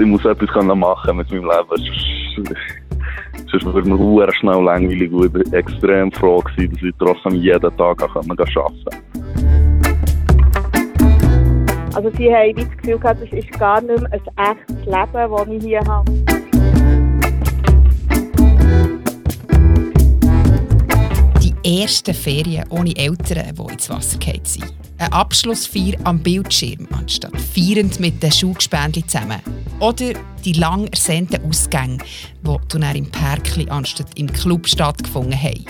ich muss etwas machen mit meinem Leben. Sonst wird mir sehr schnell langweilig und ich war extrem froh, gewesen, dass ich trotzdem jeden Tag arbeiten konnte. Also sie haben das Gefühl gehabt, es ist gar nicht mehr ein echtes Leben, das ich hier habe. Die ersten Ferien ohne Eltern, die ins Wasser gefallen sind. Ein Abschlussfeier am Bildschirm, anstatt feiernd mit den Schulgespendli zusammen. Oder die lang ersehnten Ausgänge, die dann im Perkli anstatt im Club stattgefunden haben.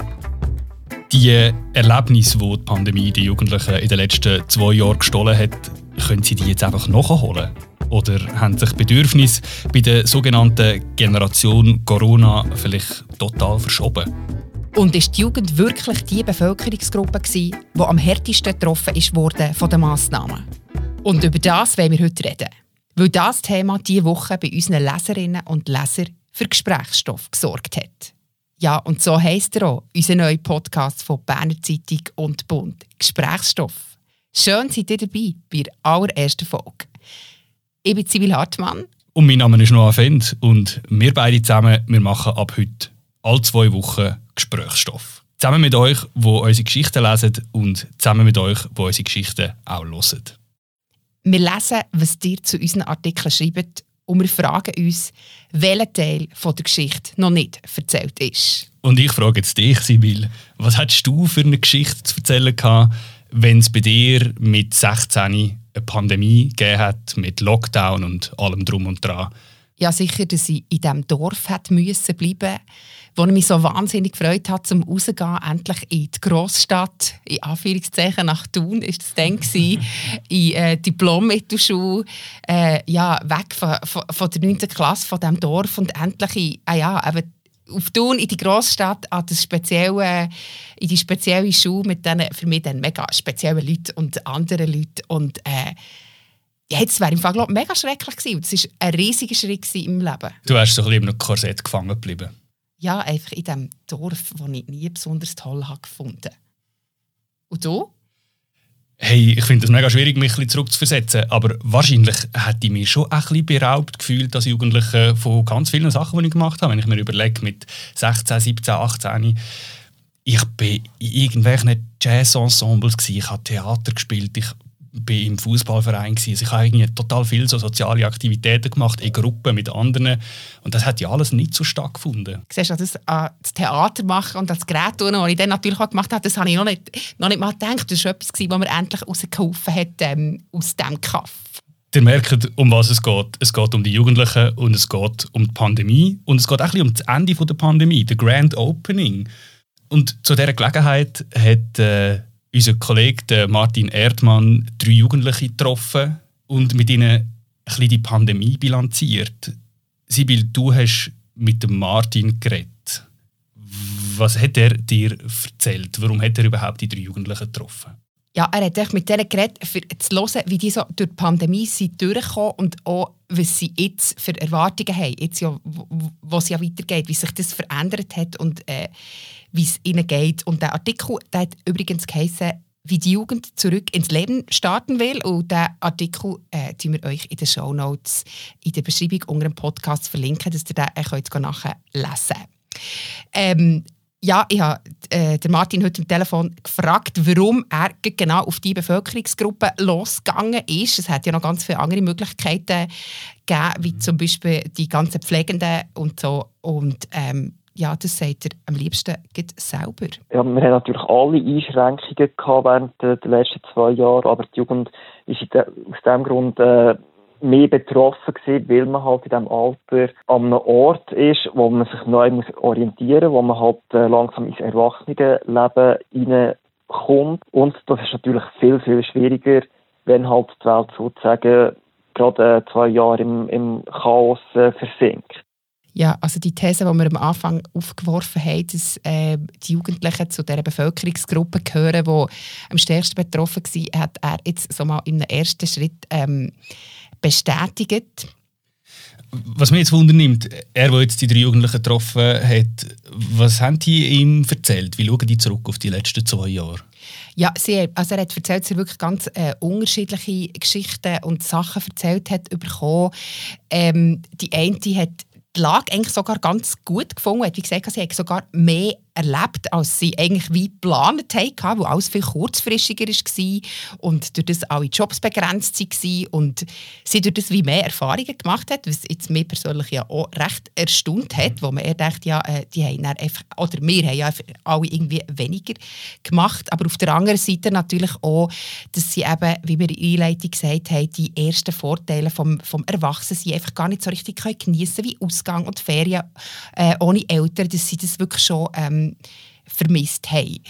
Die Erlebnisse, die die Pandemie die Jugendlichen in den letzten zwei Jahren gestohlen hat, können sie die jetzt einfach nachholen? Oder haben sich Bedürfnisse bei der sogenannten Generation Corona vielleicht total verschoben? Und ist die Jugend wirklich die Bevölkerungsgruppe, die am härtesten getroffen wurde von den Massnahmen? Und über das wollen wir heute reden. Weil das Thema diese Woche bei unseren Leserinnen und Lesern für Gesprächsstoff gesorgt hat. Ja, und so heisst er auch, unser neuer Podcast von Berner Zeitung und Bund. Gesprächsstoff. Schön seid ihr dabei bei der allerersten Folge. Ich bin Sibyl Hartmann. Und mein Name ist Noah Fend und wir beide zusammen, wir machen ab heute alle zwei Wochen Gesprächsstoff. Zusammen mit euch, wo unsere Geschichten lesen und zusammen mit euch, wo unsere Geschichten auch hören. Wir lesen, was ihr zu unseren Artikeln schreibt und wir fragen uns, welcher Teil von der Geschichte noch nicht erzählt ist. Und ich frage jetzt dich, Sibyl, was hättest du für eine Geschichte zu erzählen gehabt, wenn es bei dir mit 16 eine Pandemie gegeben hat, mit Lockdown und allem drum und dran? Ja, sicher, dass ich in diesem Dorf hätte müssen bleiben wo ich mich so wahnsinnig gefreut habe, zum rausgehen, endlich in die Großstadt, in Anführungszeichen nach Thun, ist das dann gewesen, in äh, Diplom-Mittelschule, äh, ja, weg von, von, von, der 9. Klasse, von diesem Dorf und endlich in, äh, ja, eben auf Thun in die Großstadt an das spezielle, in die spezielle Schule mit diesen für mich dann mega speziellen Leuten und anderen Leuten und äh, Jetzt wäre im Fall glaub, mega schrecklich gewesen. Das war ein riesiger Schritt im Leben. Du wärst ein bisschen im Korsett gefangen geblieben. Ja, einfach in diesem Dorf, das ich nie besonders toll habe gefunden Und du? Hey, ich finde es mega schwierig, mich ein zurückzuversetzen, aber wahrscheinlich hätte ich mich schon ein bisschen beraubt gefühlt als Jugendliche von ganz vielen Sachen, die ich gemacht habe. Wenn ich mir überlege, mit 16, 17, 18, ich war in irgendwelchen Jazz-Ensembles, ich habe Theater gespielt, ich bin im Fußballverein also ich habe irgendwie total viele so soziale Aktivitäten gemacht in Gruppen mit anderen und das hat ja alles nicht so stattgefunden. Siehst du, das, äh, das Theater machen und das Gerät tun, das ich dann natürlich auch gemacht habe, das habe ich noch nicht, noch nicht mal gedacht. Das war etwas, was mir endlich rausgeholfen hat ähm, aus diesem Kaff. Ihr merkt, um was es geht. Es geht um die Jugendlichen und es geht um die Pandemie und es geht auch ein um das Ende der Pandemie, der Grand Opening. Und zu dieser Gelegenheit hat äh, unser Kollege Martin Erdmann drei Jugendliche getroffen und mit ihnen ein die Pandemie bilanziert. Sibyl, du hast mit dem Martin geredet. Was hat er dir erzählt? Warum hat er überhaupt die drei Jugendlichen getroffen? Ja, er hat mit denen geredet, um zu hören, wie die so durch die Pandemie sind durchgekommen und auch, was sie jetzt für Erwartungen haben, jetzt ja, wo es ja weitergeht, wie sich das verändert hat und äh, wie es ihnen geht. Und der Artikel der hat übrigens geheißen, wie die Jugend zurück ins Leben starten will. Und diesen Artikel äh, wir euch in den Show Notes in der Beschreibung unter dem Podcast verlinken, dass ihr den äh, könnt nachher lesen ähm, ja, ich habe äh, Martin heute am Telefon gefragt, warum er genau auf die Bevölkerungsgruppe losgegangen ist. Es hat ja noch ganz viele andere Möglichkeiten gegeben, wie zum Beispiel die ganzen Pflegenden und so. Und ähm, ja, das sagt er am liebsten selber. Ja, wir haben natürlich alle Einschränkungen gehabt während der, letzten zwei Jahre, aber die Jugend ist aus diesem Grund äh, mehr betroffen gewesen, weil man halt in diesem Alter an einem Ort ist, wo man sich neu muss orientieren muss, wo man halt äh, langsam ins Erwachsenenleben hineinkommt. Und das ist natürlich viel, viel schwieriger, wenn halt die Welt sozusagen gerade äh, zwei Jahre im, im Chaos äh, versinkt. Ja, also die These, die wir am Anfang aufgeworfen haben, dass äh, die Jugendlichen zu dieser Bevölkerungsgruppe gehören, die am stärksten betroffen war, hat er jetzt so mal im ersten Schritt ähm, bestätigt. Was mich jetzt wundernimmt, er, der jetzt die drei Jugendlichen getroffen hat, was haben die ihm erzählt? Wie schauen die zurück auf die letzten zwei Jahre? Ja, sie, also er hat erzählt, dass er wirklich ganz äh, unterschiedliche Geschichten und Sachen erzählt hat bekommen. Ähm, die eine hat die Lage eigentlich sogar ganz gut gefunden. Hat, wie gesagt, sie hat sogar mehr erlebt, als sie eigentlich wie geplant hatten, wo alles viel kurzfristiger war und durch das alle Jobs begrenzt waren und sie durch das wie mehr Erfahrungen gemacht hat, was jetzt mich persönlich ja auch recht erstaunt hat, wo man eher denkt, ja, äh, die haben einfach, oder wir haben ja alle irgendwie weniger gemacht, aber auf der anderen Seite natürlich auch, dass sie eben, wie wir in der Einleitung gesagt haben, die ersten Vorteile vom, vom Erwachsensein einfach gar nicht so richtig geniessen können, wie Ausgang und Ferien äh, ohne Eltern, dass sie das wirklich schon ähm, vermisst haben.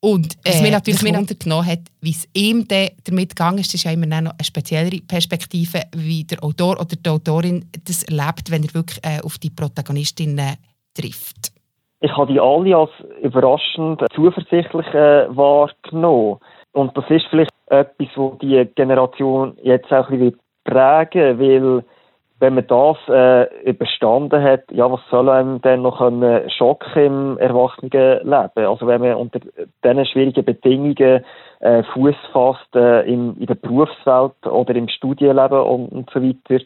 Und äh, was mich natürlich was untergenommen hat, wie es ihm damit gegangen ist, ist ja immer noch eine speziellere Perspektive, wie der Autor oder die Autorin das erlebt, wenn er wirklich äh, auf die Protagonistinnen trifft. Ich habe die alle als überraschend zuversichtlich äh, wahrgenommen. Und das ist vielleicht etwas, was die Generation jetzt auch ein bisschen prägen will wenn man das äh, überstanden hat, ja, was soll einem denn noch einen Schock im Erwachsenenleben? Also wenn man unter diesen schwierigen Bedingungen äh, Fuß fasst äh, in, in der Berufswelt oder im Studienleben und, und so weiter,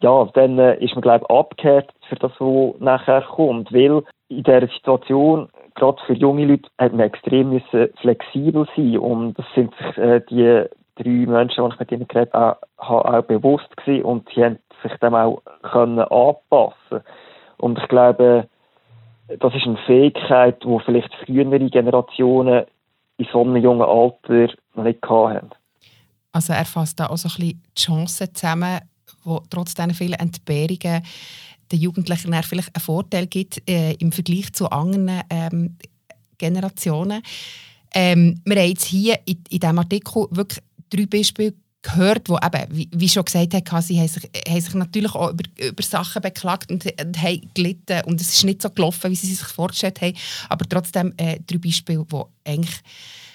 ja, dann äh, ist man glaube ich abgekehrt für das, was nachher kommt, weil in dieser Situation gerade für junge Leute hat man extrem müssen flexibel sein und das sind sich äh, die drei Menschen, die ich mit ihnen geredet habe, auch, bewusst gewesen und sie haben sich dem auch können anpassen Und ich glaube, das ist eine Fähigkeit, die vielleicht frühere Generationen in so einem jungen Alter noch nicht hatten. Also er fasst da auch so ein bisschen die Chancen zusammen, wo trotz diesen vielen Entbehrungen den Jugendlichen vielleicht einen Vorteil gibt äh, im Vergleich zu anderen ähm, Generationen. Ähm, wir haben jetzt hier in, in diesem Artikel wirklich drei Beispiele gehört, wo eben, wie, wie schon gesagt hat, sie haben sich, haben sich natürlich auch über, über Sachen beklagt und, und haben gelitten und es ist nicht so gelaufen, wie sie sich vorgestellt haben, aber trotzdem äh, drei Beispiele, die eigentlich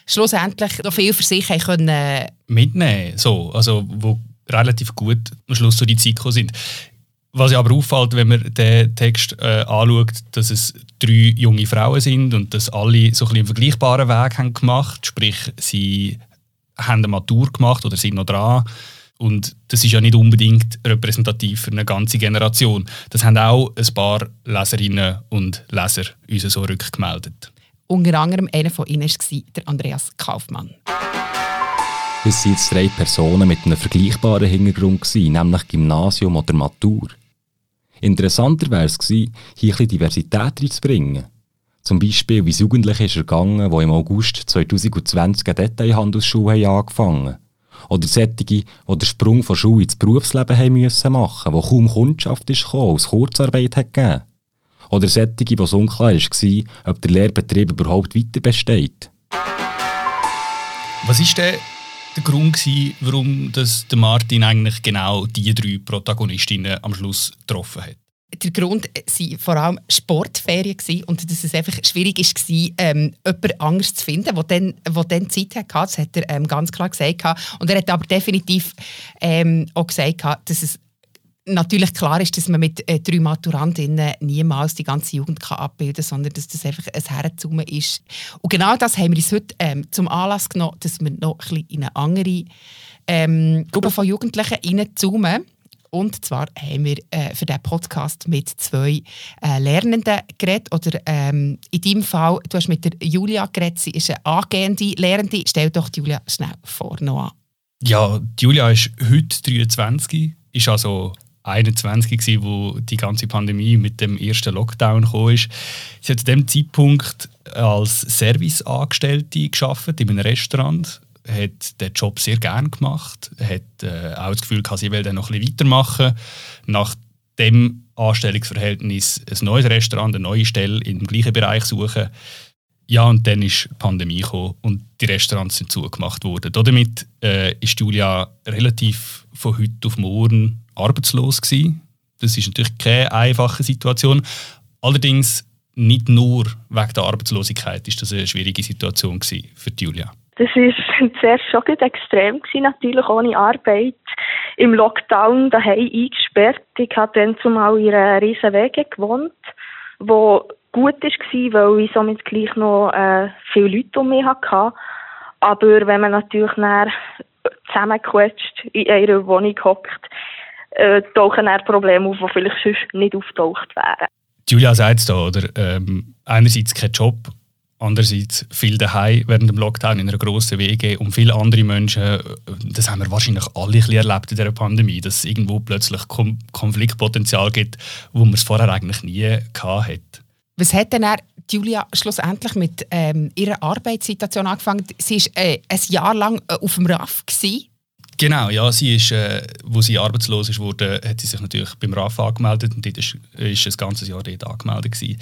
schlussendlich noch viel für sich haben können. Äh, Mitnehmen, so, also wo relativ gut am Schluss so die Zeit sind. Was ja aber auffällt, wenn man den Text äh, anschaut, dass es drei junge Frauen sind und dass alle so ein einen vergleichbaren Weg haben gemacht, sprich sie haben eine Matur gemacht oder sind noch dran. Und das ist ja nicht unbedingt repräsentativ für eine ganze Generation. Das haben auch ein paar Leserinnen und Leser uns so rückgemeldet. Unter anderem einer von ihnen war der Andreas Kaufmann. Es sind jetzt drei Personen mit einem vergleichbaren Hintergrund, nämlich Gymnasium oder Matur. Interessanter wäre es gewesen, hier ein Diversität reinzubringen. Zum Beispiel, wie es Jugendliche ist ergangen, die im August 2020 eine Detailhandelsschule angefangen haben. Oder solche, die den Sprung von Schule ins Berufsleben haben müssen machen, wo kaum Kundschaft ist gekommen, aus Kurzarbeit hat gegeben. Oder solche, wo es unklar war, ob der Lehrbetrieb überhaupt weiter besteht. Was war denn der Grund, warum Martin eigentlich genau diese drei Protagonistinnen am Schluss getroffen hat? Der Grund waren vor allem Sportferien gewesen und dass es einfach schwierig war, ähm, jemanden anders zu finden, der dann, der dann Zeit hatte. Das hat er ähm, ganz klar gesagt. Und er hat aber definitiv ähm, auch gesagt, dass es natürlich klar ist, dass man mit äh, drei Maturantinnen niemals die ganze Jugend kann abbilden kann, sondern dass das einfach ein Herrenzume ist. Und genau das haben wir uns heute ähm, zum Anlass genommen, dass wir noch ein bisschen in eine andere ähm, Gruppe von Jugendlichen reinzoomen. Und zwar haben wir äh, für diesen Podcast mit zwei äh, Lernenden geredet. Oder ähm, in deinem Fall, du hast mit der Julia geredet, sie ist eine angehende Lehrende. Stell doch Julia schnell vor, Noah. Ja, Julia ist heute 23, ist also 21 gewesen, wo die ganze Pandemie mit dem ersten Lockdown kam. Sie hat zu dem Zeitpunkt als Serviceangestellte geschafft in einem Restaurant hat den Job sehr gerne gemacht, hat äh, auch das Gefühl gehabt, sie will dann noch ein bisschen weitermachen. Nach dem Anstellungsverhältnis ein neues Restaurant, eine neue Stelle im gleichen Bereich suchen. Ja, und dann ist die Pandemie gekommen und die Restaurants sind zugemacht worden. Damit äh, ist Julia relativ von heute auf morgen arbeitslos gewesen. Das ist natürlich keine einfache Situation. Allerdings nicht nur wegen der Arbeitslosigkeit ist das eine schwierige Situation für Julia. Das war zuerst schon extrem, gewesen, natürlich ohne Arbeit. Im Lockdown daheim eingesperrt. Ich habe dann zumal in einer riesen Wege gewohnt, wo gut war, weil ich somit gleich noch äh, viele Leute um mich hatte. Aber wenn man natürlich dann zusammengequetscht in einer Wohnung hockt, äh, tauchen dann Probleme auf, die vielleicht sonst nicht auftaucht wären. Julia sagt es da, oder? Ähm, einerseits kein Job, andererseits viel daheim während dem Lockdown in einer grossen WG und viele andere Menschen, das haben wir wahrscheinlich alle ein bisschen erlebt in dieser Pandemie, dass es irgendwo plötzlich Kom Konfliktpotenzial gibt, wo man es vorher eigentlich nie hatte. Was hat denn Julia schlussendlich mit ähm, ihrer Arbeitssituation angefangen? Sie war äh, ein Jahr lang äh, auf dem RAF. Gewesen. Genau, ja, sie ist, äh, wo sie arbeitslos ist wurde, hat sie sich natürlich beim RAF angemeldet und dort ist, ist ein ganzes Jahr dort angemeldet gewesen.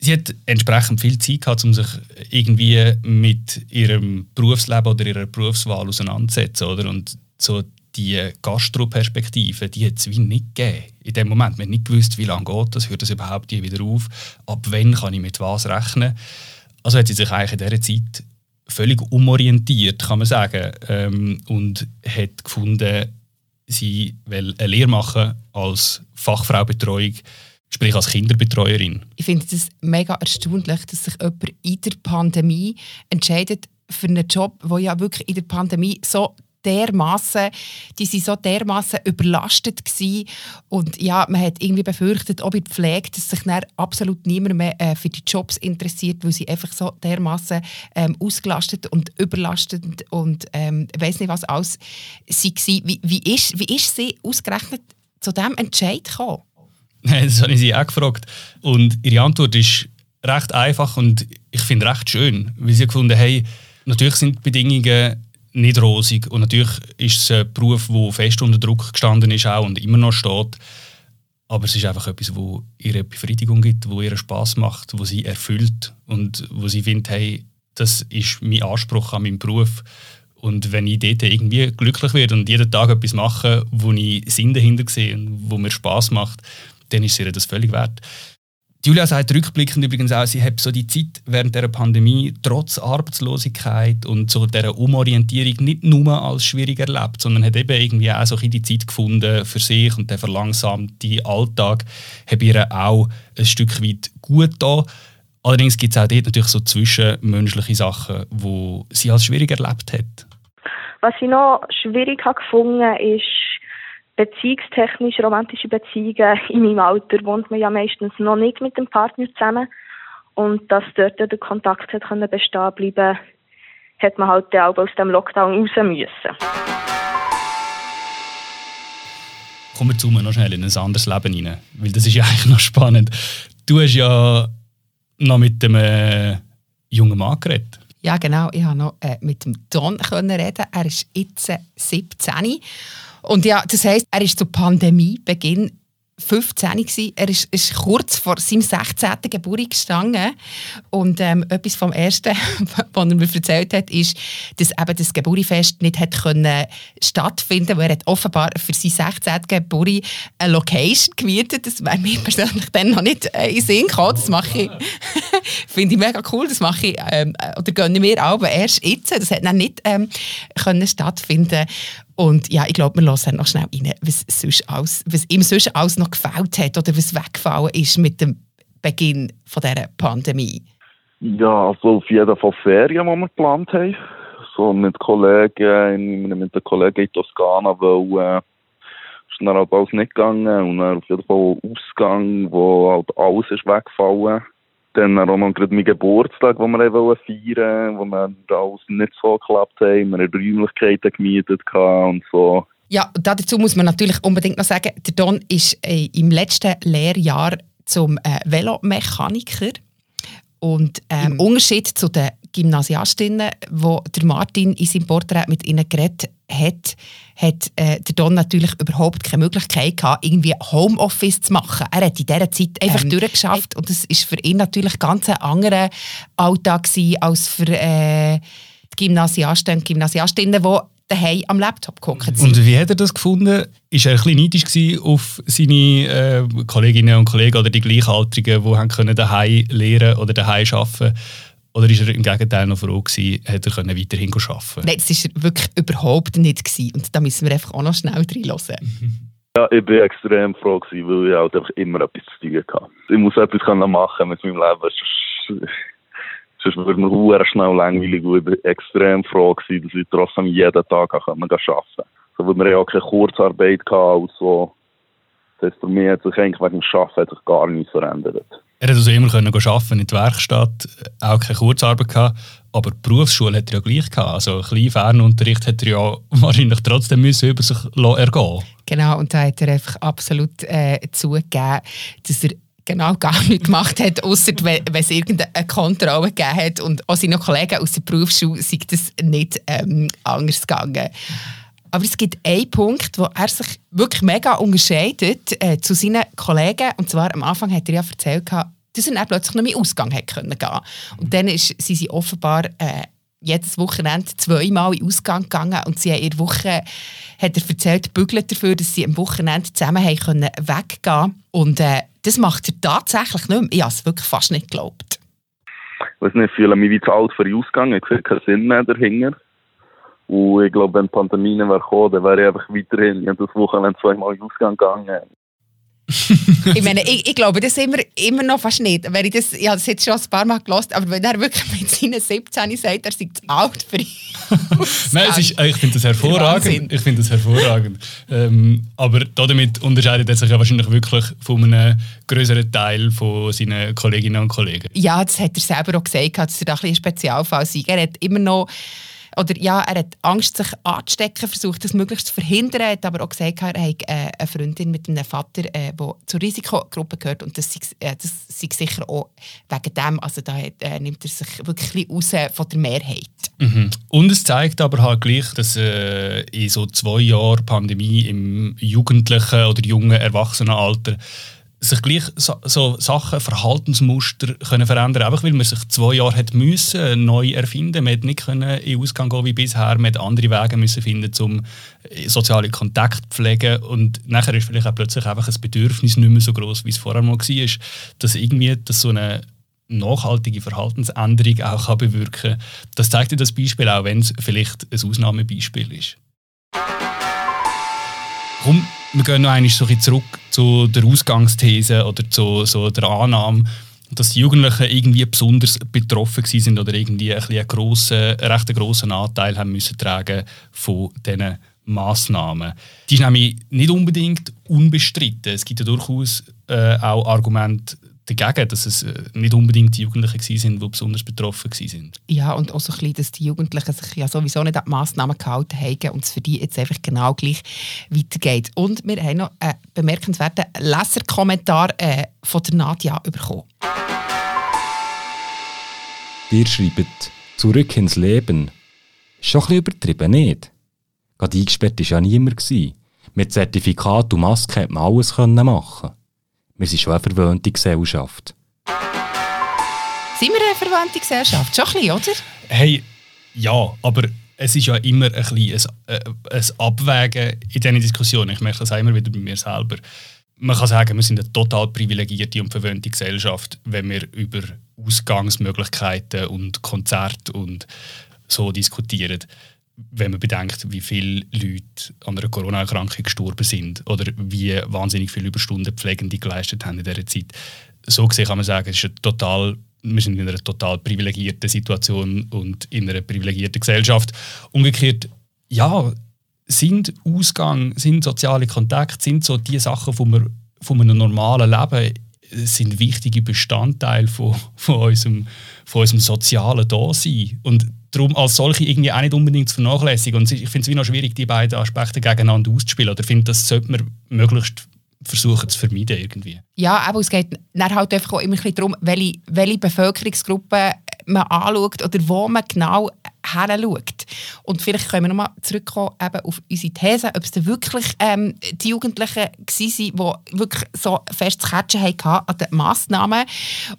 Sie hat entsprechend viel Zeit gehabt, um sich irgendwie mit ihrem Berufsleben oder ihrer Berufswahl auseinanderzusetzen, oder? Und so die Gastroperspektive, die hat es wie nicht gegeben. In dem Moment, man nicht gewusst, wie lange geht das, hört das überhaupt wieder auf, ab wann kann ich mit was rechnen. Also hat sie sich eigentlich in dieser Zeit völlig umorientiert, kann man sagen, ähm, und hat gefunden, sie will eine Lehre machen als Fachfraubetreuung, sprich als Kinderbetreuerin. Ich finde es mega erstaunlich, dass sich jemand in der Pandemie entscheidet für einen Job, der ja wirklich in der Pandemie so dermaßen, die sind so dermaßen überlastet gewesen. und ja, man hat irgendwie befürchtet, ob in der Pflege, dass sich dann absolut niemand mehr äh, für die Jobs interessiert, weil sie einfach so dermaßen ähm, ausgelastet und überlastet und ähm, weiß nicht was alles sie Wie, wie, ist, wie ist sie ausgerechnet zu diesem Entscheid gekommen? Das habe ich sie auch gefragt und ihre Antwort ist recht einfach und ich finde recht schön, weil sie gefunden haben, natürlich sind die Bedingungen nicht rosig. Und natürlich ist es ein Beruf, der fest unter Druck gestanden ist auch und immer noch steht. Aber es ist einfach etwas, wo ihre Befriedigung gibt, wo ihr Spaß macht, wo sie erfüllt und wo sie findet, hey, das ist mein Anspruch an meinen Beruf. Und wenn ich dort irgendwie glücklich werde und jeden Tag etwas mache, wo ich Sinn dahinter sehe und wo mir Spaß macht, dann ist ihr das völlig wert. Julia sagt rückblickend übrigens auch, sie hat so die Zeit während der Pandemie trotz Arbeitslosigkeit und so dieser Umorientierung nicht nur als schwierig erlebt, sondern hat eben irgendwie auch so die Zeit gefunden für sich und der verlangsamte Alltag hat ihr auch ein Stück weit gut da. Allerdings gibt es auch dort natürlich so zwischenmenschliche Sachen, die sie als schwierig erlebt hat. Was ich noch schwierig habe gefunden ist beziehungstechnisch romantische Beziehungen in meinem Alter wohnt man ja meistens noch nicht mit dem Partner zusammen und dass dort der Kontakt hat können bestehen bleiben, hat man halt auch aus dem Lockdown raus müssen. Kommen wir zu mir noch schnell in ein anderes Leben rein, weil das ist ja eigentlich noch spannend. Du hast ja noch mit dem äh, jungen Mann geredet. Ja, genau. Ich konnte noch äh, mit dem Don reden. Er ist jetzt 17 und ja, das heisst, er ist zu Pandemiebeginn 15 gewesen. Er ist, ist, kurz vor seinem 16. Geburtstag gestanden. Und ähm, etwas vom Ersten, was er mir erzählt hat, ist, dass eben das Geburtstagsfest nicht hat können stattfinden konnte. Er hat offenbar für sein 16. Geburtstag eine Location gemietet. Das wäre mir persönlich dann noch nicht äh, in den Sinn gekommen. Das mache ich, finde ich mega cool. Das mache ich, ähm, oder gönne mir aber erst jetzt. Das hat dann nicht ähm, können stattfinden und ja, ich glaube, wir hören noch schnell rein, was, sonst alles, was ihm sonst alles noch gefällt hat oder was weggefallen ist mit dem Beginn von dieser Pandemie. Ja, also auf jeden Fall Ferien, die wir geplant haben. So mit Kollegen, mit den Kollegen in Toskana, weil äh, ist dann halt alles nicht gegangen und dann auf jeden Fall Ausgang, wo halt alles ist weggefallen dann auch noch gerade meinen Geburtstag, den wir feiern wollten, wo wir alles nicht so geklappt haben. Wir haben Räumlichkeiten gemietet und so. Ja, dazu muss man natürlich unbedingt noch sagen, der Don ist äh, im letzten Lehrjahr zum äh, Velomechaniker. Und ähm, im Unterschied zu den Gymnasiastinnen, wo der Martin in seinem Porträt mit ihnen geredet hat, hat äh, der Don natürlich überhaupt keine Möglichkeit gehabt, irgendwie Homeoffice zu machen. Er hat in dieser Zeit einfach ähm, durchgeschafft und das ist für ihn natürlich ganz ein anderer Alltag gewesen, als für äh, die Gymnasiasten und Gymnasiastinnen, die daheim am Laptop gucken. Und wie hat er das gefunden? Ist er ein bisschen neidisch auf seine äh, Kolleginnen und Kollegen oder die Gleichaltrigen, die haben können daheim lernen oder daheim arbeiten oder ist er im Gegenteil noch froh gewesen, hätte er können weiterhin arbeiten Nein, das war er wirklich überhaupt nicht. Gewesen. Und da müssen wir einfach auch noch schnell reinhören. Ja, ich bin extrem froh gewesen, weil ich halt einfach immer etwas zu tun hatte. Ich muss etwas machen mit meinem Leben. Sonst würde man sehr schnell langweilig und ich bin extrem froh gewesen, dass ich trotzdem jeden Tag arbeiten konnte. So, weil wir ja auch keine Kurzarbeit hatten und so. Das heißt, für mich hat sich eigentlich wegen dem Arbeiten hat sich gar nichts verändert. Er konnte also immer können arbeiten in der Werkstatt, auch keine Kurzarbeit gehabt, aber Berufsschule hat er ja gleich gehabt. Also ein kleiner Fernunterricht hat er ja wahrscheinlich trotzdem müssen über sich ergehen Genau, und da hat er einfach absolut äh, zugegeben, dass er genau gar nichts gemacht hat, außer wenn, es irgendeine Kontrolle gegeben hat. Und auch seine Kollegen aus der Berufsschule sind das nicht ähm, anders gegangen. Aber es gibt einen Punkt, wo er sich wirklich mega unterscheidet äh, zu seinen Kollegen. Und zwar am Anfang hat er ja erzählt, dass er plötzlich noch mehr Ausgang hat können gehen. Und dann ist, sind sie offenbar äh, jedes Wochenende zweimal in Ausgang gegangen und sie haben der Woche, hat er erzählt, bügelt dafür, dass sie am Wochenende zusammen haben können weggehen Und äh, das macht er tatsächlich nicht mehr. Ich habe es wirklich fast nicht geglaubt. Ich weiß nicht, ich fühle mich wie zu alt für den Ausgang. Ich sehe keinen Sinn mehr dahinter. Und ich glaube, wenn die Pandemie wäre gekommen, dann wäre ich einfach weiterhin in das Wochenende zweimal in Ausgang gegangen. ich meine, ich, ich, glaube das immer, immer noch fast nicht. Wenn ich das, ich habe das jetzt schon ein paar Mal gelost, aber wenn er wirklich mit seinen 17 sagt, er sei zu alt für ihn. Nein, ist, ich finde das hervorragend. Ich finde das hervorragend. Ähm, aber damit unterscheidet er sich ja wahrscheinlich wirklich von einem größeren Teil von seinen Kolleginnen und Kollegen. Ja, das hat er selber auch gesagt, dass er da ein, ein Spezialfall sei. Er hat immer noch oder ja, er hat Angst, sich anzustecken, versucht das möglichst zu verhindern, hat aber auch gesagt, er hat äh, eine Freundin mit einem Vater, der äh, zur Risikogruppe gehört und das sei, äh, das sicher auch wegen dem, also da hat, nimmt er sich wirklich raus von der Mehrheit. Mhm. Und es zeigt aber halt gleich, dass in so zwei Jahren Pandemie im jugendlichen oder jungen Erwachsenenalter sich gleich so, so, Sachen, Verhaltensmuster können verändern einfach weil man sich zwei Jahre hat müssen, neu erfinden Man hat nicht können in Ausgang gehen wie bisher, man hat andere Wege müssen finden, um äh, soziale Kontakte zu pflegen und nachher ist vielleicht auch plötzlich einfach ein Bedürfnis nicht mehr so groß wie es vorher mal war, dass irgendwie dass so eine nachhaltige Verhaltensänderung auch kann bewirken kann. Das zeigt dir das Beispiel auch, wenn es vielleicht ein Ausnahmebeispiel ist. Komm, wir gehen noch einmal so ein zurück zu der Ausgangsthese oder zu so der Annahme, dass die Jugendlichen irgendwie besonders betroffen sind oder irgendwie ein einen grossen, recht grossen Anteil haben müssen tragen von diesen Massnahmen. Die ist nämlich nicht unbedingt unbestritten. Es gibt ja durchaus äh, auch Argumente dagegen, dass es äh, nicht unbedingt die Jugendlichen waren, die besonders betroffen waren. Ja, und auch so ein bisschen, dass die Jugendlichen sich ja sowieso nicht an die Massnahmen gehalten haben und es für die jetzt einfach genau gleich weitergeht. Und wir haben noch einen bemerkenswerten Leserkommentar äh, von der Nadja bekommen. Ihr schreibt «Zurück ins Leben». Schon ein bisschen übertrieben, nicht? Gerade eingesperrt war ja niemand. Mit Zertifikat und Maske konnte man alles machen. Wir sind schon eine verwöhnte Gesellschaft. Sind wir eine verwöhnte Gesellschaft? Schon ein bisschen, oder? Hey, ja, aber es ist ja immer ein, bisschen ein, äh, ein Abwägen in diesen Diskussionen. Ich merke das auch immer wieder bei mir selber. Man kann sagen, wir sind eine total privilegierte und verwöhnte Gesellschaft, wenn wir über Ausgangsmöglichkeiten und Konzerte und so diskutieren wenn man bedenkt, wie viele Leute an einer Corona-Erkrankung gestorben sind oder wie wahnsinnig viele Überstunden Pflegende geleistet haben in dieser Zeit. So gesehen kann man sagen, es ist total, wir sind in einer total privilegierten Situation und in einer privilegierten Gesellschaft. Umgekehrt, ja, sind Ausgang, sind soziale Kontakte, sind so die Sachen, die wir von einem normalen Leben sind wichtige Bestandteile von, von, unserem, von unserem sozialen Dasein. Und darum als solche irgendwie auch nicht unbedingt zu vernachlässigen. Und ich finde es wie noch schwierig, die beiden Aspekte gegeneinander auszuspielen. Oder finde, das sollte man möglichst versuchen zu vermeiden irgendwie. Ja, aber es geht dann halt einfach auch immer ein darum, welche, welche Bevölkerungsgruppe man anschaut oder wo man genau hinschaut. Und vielleicht können wir nochmal zurückkommen eben auf unsere These, ob es denn wirklich ähm, die Jugendlichen waren, die wirklich so fest zu catchen hatten an den Massnahmen.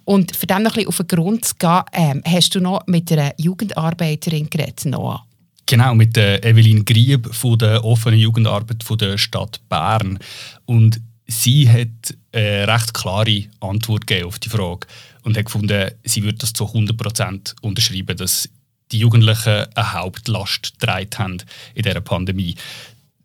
Und für dem noch ein bisschen auf den Grund zu gehen, ähm, hast du noch mit einer Jugendarbeiterin geredet, Noah? Genau, mit der Evelyn Grieb von der offenen Jugendarbeit von der Stadt Bern. Und sie hat eine recht klare Antwort gegeben auf die Frage und hat gefunden, sie würde das zu 100% unterschreiben, dass die Jugendlichen eine Hauptlast getragen haben in dieser Pandemie.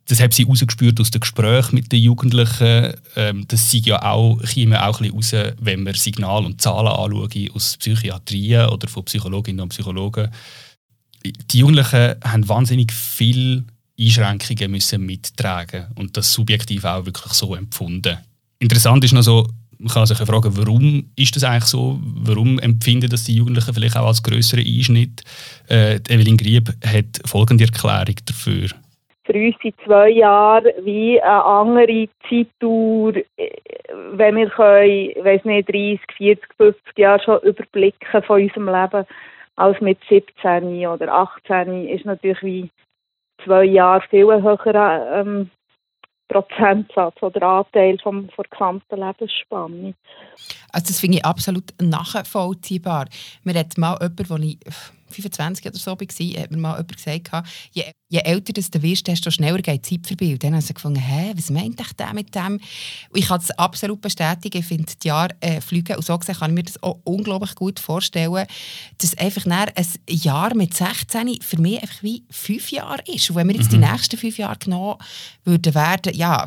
das habe sie rausgespürt aus den Gesprächen mit den Jugendlichen. Ähm, das sieht ja auch, käme auch ein bisschen raus, wenn man Signale und Zahlen anschauen aus Psychiatrien oder von Psychologinnen und Psychologen. Die Jugendlichen haben wahnsinnig viele Einschränkungen müssen mittragen und das subjektiv auch wirklich so empfunden. Interessant ist noch so, man kann sich fragen, warum ist das eigentlich so? Warum empfinden das die Jugendlichen vielleicht auch als größeren Einschnitt? Äh, Evelyn Grieb hat folgende Erklärung dafür. Für uns sind zwei Jahre wie eine andere Zeitdauer, wenn wir können, weiß nicht, 30, 40, 50 Jahre schon überblicken von unserem Leben, als mit 17 oder 18 ist natürlich wie zwei Jahre viel höherer ähm, Prozentsatz oder Anteil vom, der gesamten Lebensspanne. Also das finde ich absolut nachvollziehbar. Mir hat mal jemand, wo ich 25 oder so war, hat mir mal jemand gesagt, je, je älter du wirst, desto schneller geht die Zeit vorbei. Und dann habe ich gefunden, hä, was meint ich denn mit dem? Und ich kann es absolut bestätigen. Ich finde, die Jahre äh, fliegen. Und so gesehen kann ich mir das auch unglaublich gut vorstellen, dass einfach ein Jahr mit 16 für mich einfach wie fünf Jahre ist. Und wenn wir jetzt mhm. die nächsten fünf Jahre genommen würden werden, ja,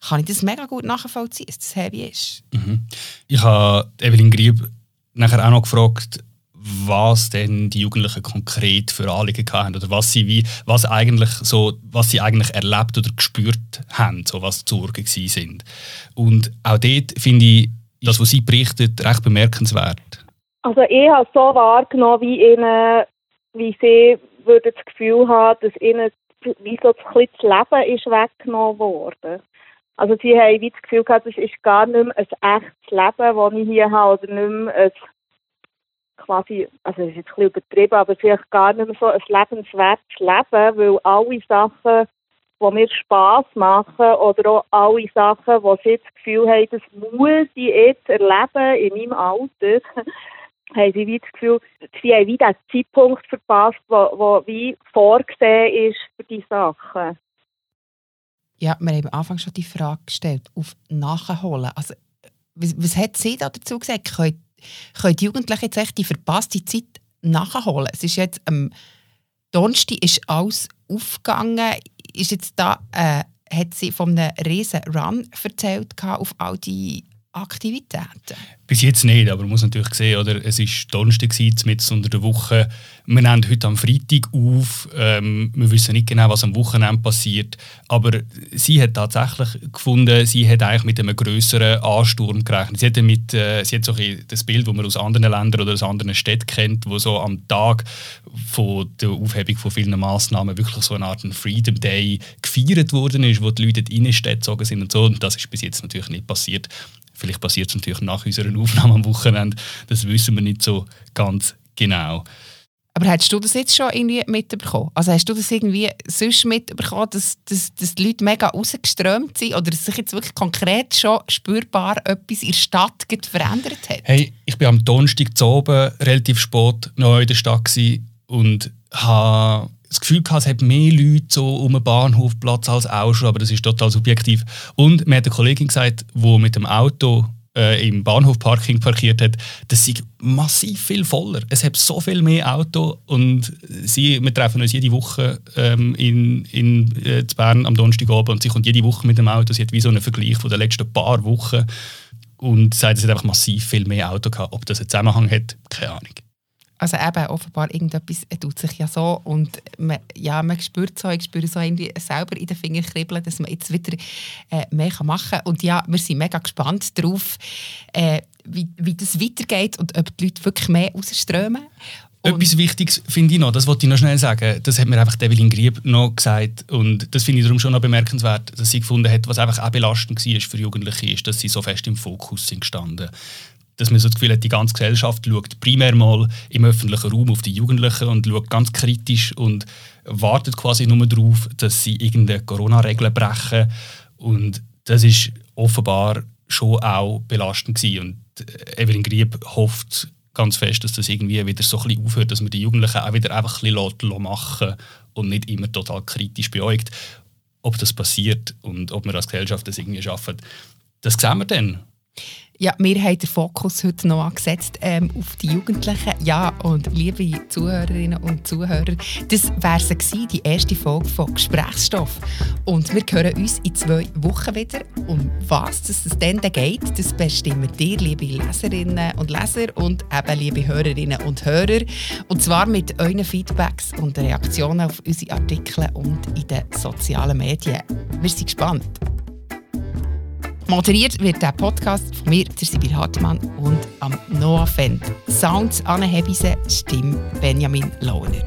kann ich das mega gut nachvollziehen, dass das heavy ist. Mhm. Ich habe Evelyn Grieb nachher auch noch gefragt, was denn die Jugendlichen konkret für Anliegen hatten oder was sie, wie, was eigentlich so, was sie eigentlich erlebt oder gespürt haben, so was die Sorgen sind. Und auch dort finde ich das, was sie berichtet, recht bemerkenswert. Also ich habe so wahrgenommen, wie ihnen, wie sie würden das Gefühl haben, dass ihnen wie so das Leben ist weggenommen worden. Also sie haben wie das Gefühl gehabt, es ist gar nicht mehr ein echtes Leben, das ich hier habe, oder nicht mehr ein quasi, also das ist jetzt ein übertrieben, aber vielleicht gar nicht mehr so ein lebenswertes Leben, weil alle Sachen, die mir Spass machen oder auch alle Sachen, wo sie das Gefühl haben, das muss ich jetzt erleben in meinem Alter, haben sie wie das Gefühl, sie haben wie den Zeitpunkt verpasst, wo wie vorgesehen ist für die Sachen. Ja, wir haben am Anfang schon die Frage gestellt, auf Nachholen. Also, was, was hat sie da dazu gesagt? Können die Jugendlichen jetzt echt die verpasste Zeit nachholen. Es ist jetzt am ähm, Donnerstag ist alles aufgegangen. Ist jetzt da, äh, hat sie von einem riesen Run erzählt auf all die Aktivitäten? Bis jetzt nicht, aber man muss natürlich sehen, oder, es war Donnerstag, mitten unter der Woche. Wir nehmen heute am Freitag auf. Ähm, wir wissen nicht genau, was am Wochenende passiert. Aber sie hat tatsächlich gefunden, sie hat eigentlich mit einem größeren Ansturm gerechnet. Sie hat, mit, äh, sie hat so das Bild, das man aus anderen Ländern oder aus anderen Städten kennt, wo so am Tag von der Aufhebung von vielen Massnahmen wirklich so eine Art Freedom Day gefeiert worden ist, wo die Leute in die Innenstädte gezogen sind und so. Und das ist bis jetzt natürlich nicht passiert. Vielleicht passiert es natürlich nach unserer Aufnahme am Wochenende. Das wissen wir nicht so ganz genau. Aber hast du das jetzt schon irgendwie mitbekommen? Also hast du das irgendwie sonst mitbekommen, dass, dass, dass die Leute mega rausgeströmt sind oder dass sich jetzt wirklich konkret schon spürbar etwas in der Stadt verändert hat? Hey, ich war am Donnerstag zu oben relativ spät noch in der Stadt und habe das Gefühl gehabt, es hat mehr Leute so um den Bahnhofplatz als auch schon, aber das ist total subjektiv. Und mir hat eine Kollegin gesagt, die mit dem Auto äh, im Bahnhofparking parkiert hat, das ist massiv viel voller. Es hat so viel mehr Auto und sie, wir treffen uns jede Woche ähm, in, in äh, Bern am Donnerstagabend und sie kommt jede Woche mit dem Auto. Sie hat wie so einen Vergleich von den letzten paar Wochen und sagt, es hat einfach massiv viel mehr Auto gehabt. Ob das einen Zusammenhang hat, keine Ahnung. Also eben, offenbar irgendetwas tut sich ja so und man, ja, man spürt so, ich spüre so irgendwie selber in den Fingern kribbeln, dass man jetzt wieder äh, mehr machen kann. Und ja, wir sind mega gespannt darauf, äh, wie, wie das weitergeht und ob die Leute wirklich mehr rausströmen. Etwas Wichtiges finde ich noch, das wollte ich noch schnell sagen, das hat mir einfach Evelyn Grieb noch gesagt und das finde ich darum schon noch bemerkenswert, dass sie gefunden hat, was einfach auch belastend war für Jugendliche, ist, dass sie so fest im Fokus sind gestanden dass man so das Gefühl hat, die ganze Gesellschaft schaut primär mal im öffentlichen Raum auf die Jugendlichen und schaut ganz kritisch und wartet quasi nur darauf, dass sie irgendeine Corona-Regel brechen. Und das ist offenbar schon auch belastend gewesen. Und Evelyn Grieb hofft ganz fest, dass das irgendwie wieder so ein bisschen aufhört, dass man die Jugendlichen auch wieder einfach ein bisschen machen und nicht immer total kritisch beäugt. Ob das passiert und ob wir als Gesellschaft das irgendwie schaffen, das sehen wir dann. Ja, wir haben den Fokus heute noch angesetzt ähm, auf die Jugendlichen. Ja, und liebe Zuhörerinnen und Zuhörer, das wäre sie gewesen, die erste Folge von Gesprächsstoff. Und wir hören uns in zwei Wochen wieder. Um was es dann geht, das bestimmen dir, liebe Leserinnen und Leser und eben liebe Hörerinnen und Hörer. Und zwar mit euren Feedbacks und Reaktionen auf unsere Artikel und in den sozialen Medien. Wir sind gespannt. Moderiert wird der Podcast von mir, der Sibyl Hartmann und am Noah Fendt. Sounds Anne Hebise, Stimme Benjamin Lohner.